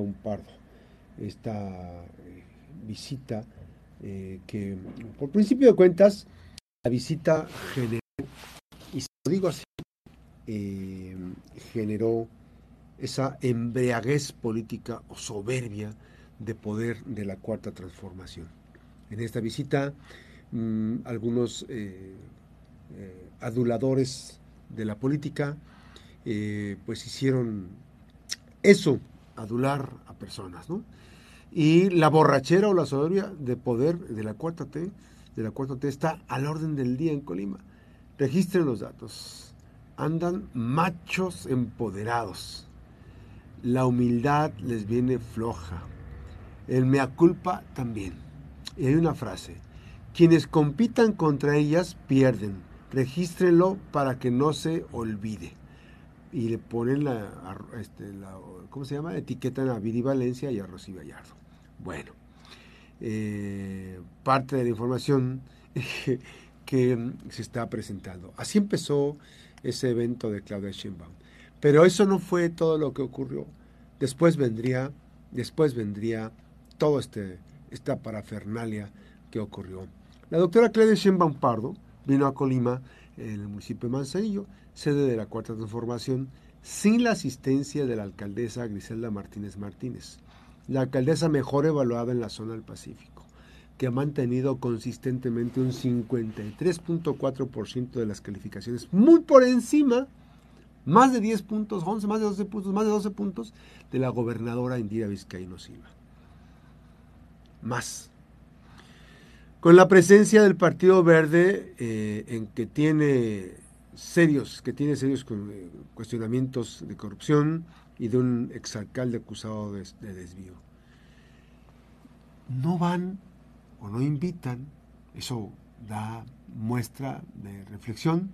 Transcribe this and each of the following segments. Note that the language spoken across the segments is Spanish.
un Pardo. Esta eh, visita eh, que, por principio de cuentas, la visita generó, y si lo digo así, eh, generó esa embriaguez política o soberbia de poder de la cuarta transformación. En esta visita, mm, algunos aduladores de la política, pues hicieron eso, adular a personas, ¿no? Y la borrachera o la soberbia de poder de la cuarta T, de la cuarta T está al orden del día en Colima. Registren los datos. Andan machos empoderados. La humildad les viene floja. El mea culpa también. Y hay una frase. Quienes compitan contra ellas pierden. Regístrenlo para que no se olvide y le ponen la, este, la ¿cómo se llama? Etiquetan a Viri Valencia y a Rosy Gallardo. Bueno, eh, parte de la información que se está presentando. Así empezó ese evento de Claudia Sheinbaum. Pero eso no fue todo lo que ocurrió. Después vendría, después vendría todo este esta parafernalia que ocurrió. La doctora Claudia Sheinbaum Pardo vino a Colima, en el municipio de Manzanillo, sede de la Cuarta Transformación, sin la asistencia de la alcaldesa Griselda Martínez Martínez, la alcaldesa mejor evaluada en la zona del Pacífico, que ha mantenido consistentemente un 53.4% de las calificaciones, muy por encima, más de 10 puntos, 11, más de 12 puntos, más de 12 puntos de la gobernadora Indira Vizcaíno Silva. Más. Con la presencia del Partido Verde, eh, en que tiene serios, que tiene serios eh, cuestionamientos de corrupción y de un exalcalde acusado de, desvío. No van o no invitan, eso da muestra de reflexión,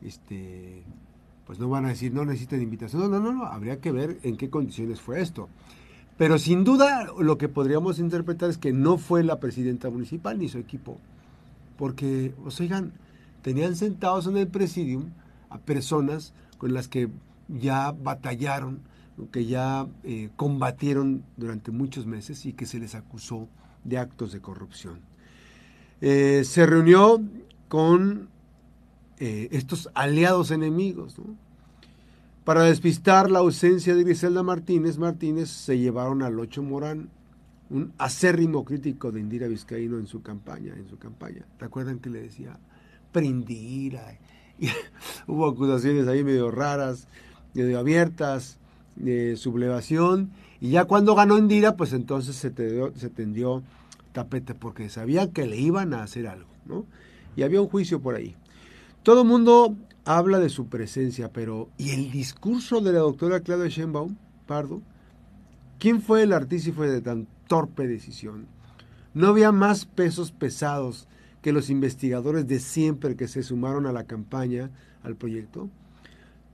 este, pues no van a decir no necesitan invitación, no, no, no, habría que ver en qué condiciones fue esto. Pero sin duda lo que podríamos interpretar es que no fue la presidenta municipal ni su equipo, porque, o sea, oigan, tenían sentados en el presidium a personas con las que ya batallaron, que ya eh, combatieron durante muchos meses y que se les acusó de actos de corrupción. Eh, se reunió con eh, estos aliados enemigos. Para despistar la ausencia de Griselda Martínez, Martínez se llevaron al Ocho Morán, un acérrimo crítico de Indira Vizcaíno en su campaña, en su campaña. ¿Recuerdan que le decía? prendida. Y hubo acusaciones ahí medio raras, medio abiertas, de sublevación. Y ya cuando ganó Indira, pues entonces se, se tendió tapete porque sabía que le iban a hacer algo, ¿no? Y había un juicio por ahí. Todo el mundo habla de su presencia, pero ¿y el discurso de la doctora Claudia Sheinbaum, Pardo? ¿Quién fue el artífice de tan torpe decisión? No había más pesos pesados que los investigadores de siempre que se sumaron a la campaña, al proyecto,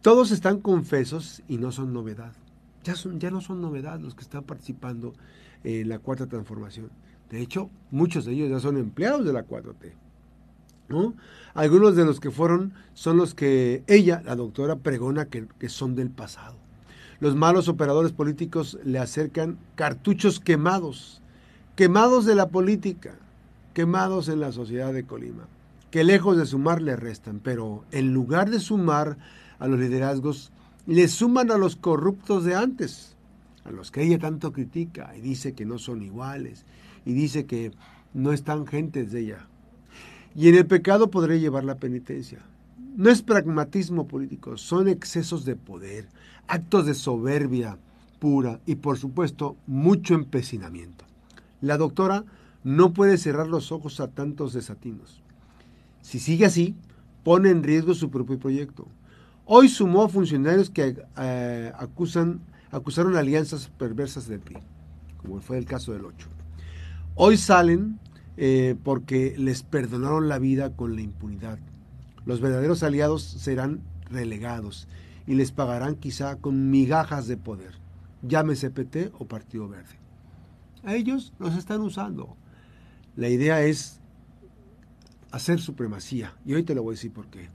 todos están confesos y no son novedad. Ya, ya no son novedad los que están participando en la cuarta transformación. De hecho, muchos de ellos ya son empleados de la 4T. ¿No? Algunos de los que fueron son los que ella, la doctora, pregona que, que son del pasado. Los malos operadores políticos le acercan cartuchos quemados, quemados de la política, quemados en la sociedad de Colima, que lejos de sumar le restan, pero en lugar de sumar a los liderazgos, le suman a los corruptos de antes, a los que ella tanto critica y dice que no son iguales y dice que no están gentes de ella. Y en el pecado podré llevar la penitencia. No es pragmatismo político, son excesos de poder, actos de soberbia pura y por supuesto mucho empecinamiento. La doctora no puede cerrar los ojos a tantos desatinos. Si sigue así, pone en riesgo su propio proyecto. Hoy sumó funcionarios que eh, acusan, acusaron alianzas perversas del PRI, como fue el caso del 8. Hoy salen eh, porque les perdonaron la vida con la impunidad. Los verdaderos aliados serán relegados y les pagarán quizá con migajas de poder, llámese PT o Partido Verde. A ellos los están usando la idea es hacer supremacía. Y hoy te lo voy a decir por qué.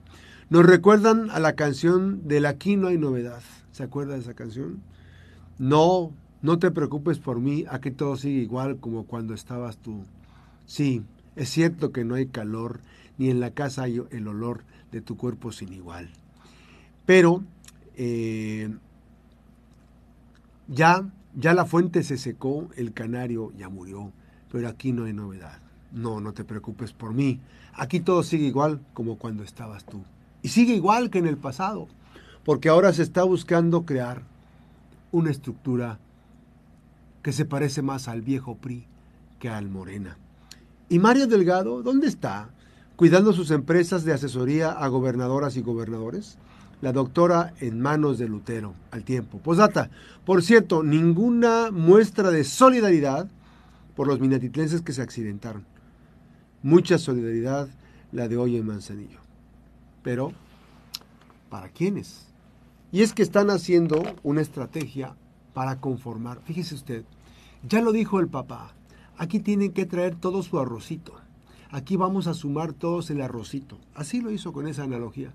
Nos recuerdan a la canción del Aquí no hay novedad. ¿Se acuerda de esa canción? No, No te preocupes por mí, aquí todo sigue igual como cuando estabas tú. Sí, es cierto que no hay calor, ni en la casa hay el olor de tu cuerpo sin igual. Pero eh, ya, ya la fuente se secó, el canario ya murió, pero aquí no hay novedad. No, no te preocupes por mí. Aquí todo sigue igual como cuando estabas tú. Y sigue igual que en el pasado, porque ahora se está buscando crear una estructura que se parece más al viejo PRI que al Morena. ¿Y Mario Delgado dónde está? ¿Cuidando sus empresas de asesoría a gobernadoras y gobernadores? La doctora en manos de Lutero, al tiempo. Posdata, por cierto, ninguna muestra de solidaridad por los minatitlenses que se accidentaron. Mucha solidaridad la de hoy en Manzanillo. Pero, ¿para quiénes? Y es que están haciendo una estrategia para conformar. Fíjese usted, ya lo dijo el papá, aquí tienen que traer todo su arrocito. Aquí vamos a sumar todos el arrocito. Así lo hizo con esa analogía.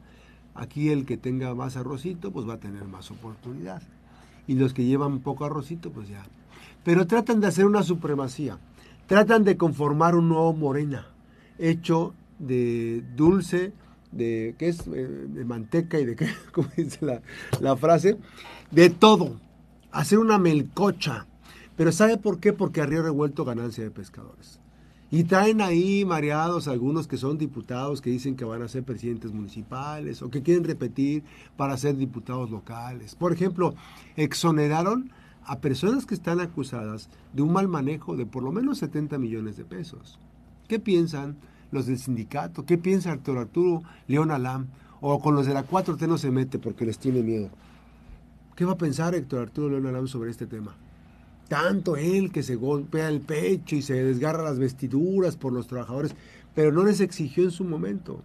Aquí el que tenga más arrocito, pues va a tener más oportunidad. Y los que llevan poco arrocito, pues ya. Pero tratan de hacer una supremacía. Tratan de conformar un nuevo morena, hecho de dulce, de qué es eh, de manteca y de qué, como dice la, la frase, de todo. Hacer una melcocha pero ¿sabe por qué? Porque a revuelto ganancia de pescadores. Y traen ahí mareados algunos que son diputados que dicen que van a ser presidentes municipales o que quieren repetir para ser diputados locales. Por ejemplo, exoneraron a personas que están acusadas de un mal manejo de por lo menos 70 millones de pesos. ¿Qué piensan los del sindicato? ¿Qué piensa Arturo Arturo León Alam? O con los de la 4T no se mete porque les tiene miedo. ¿Qué va a pensar Héctor Arturo León Alam sobre este tema? Tanto él que se golpea el pecho y se desgarra las vestiduras por los trabajadores, pero no les exigió en su momento.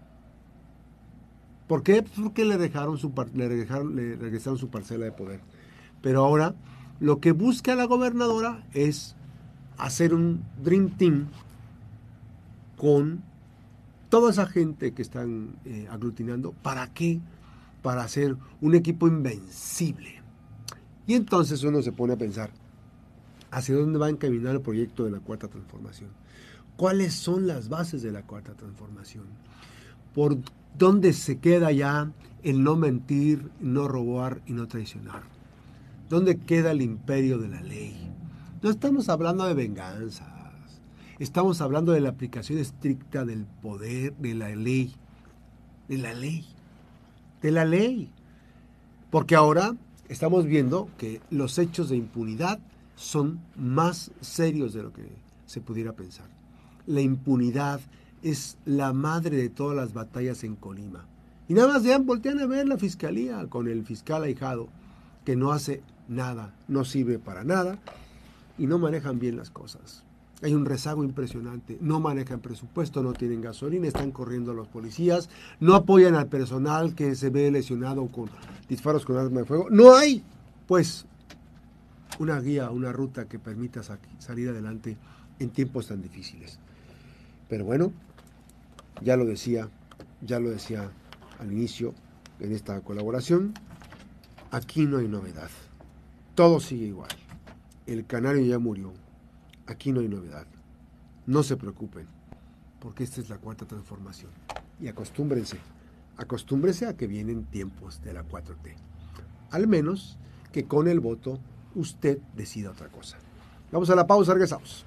¿Por qué? Pues porque le dejaron su le, le regresaron su parcela de poder. Pero ahora lo que busca la gobernadora es hacer un Dream Team con toda esa gente que están eh, aglutinando. ¿Para qué? Para hacer un equipo invencible. Y entonces uno se pone a pensar, hacia dónde va a encaminar el proyecto de la cuarta transformación. ¿Cuáles son las bases de la cuarta transformación? ¿Por dónde se queda ya el no mentir, no robar y no traicionar? ¿Dónde queda el imperio de la ley? No estamos hablando de venganzas, estamos hablando de la aplicación estricta del poder, de la ley, de la ley, de la ley. Porque ahora estamos viendo que los hechos de impunidad son más serios de lo que se pudiera pensar. La impunidad es la madre de todas las batallas en Colima. Y nada más vean, voltean a ver la fiscalía con el fiscal ahijado, que no hace nada, no sirve para nada y no manejan bien las cosas. Hay un rezago impresionante, no manejan presupuesto, no tienen gasolina, están corriendo los policías, no apoyan al personal que se ve lesionado con disparos con arma de fuego. No hay, pues, una guía, una ruta que permita salir adelante en tiempos tan difíciles. Pero bueno, ya lo decía, ya lo decía al inicio en esta colaboración, aquí no hay novedad. Todo sigue igual. El canario ya murió. Aquí no hay novedad. No se preocupen, porque esta es la cuarta transformación. Y acostúmbrense, acostúmbrense a que vienen tiempos de la 4T. Al menos que con el voto usted decida otra cosa. Vamos a la pausa, regresamos.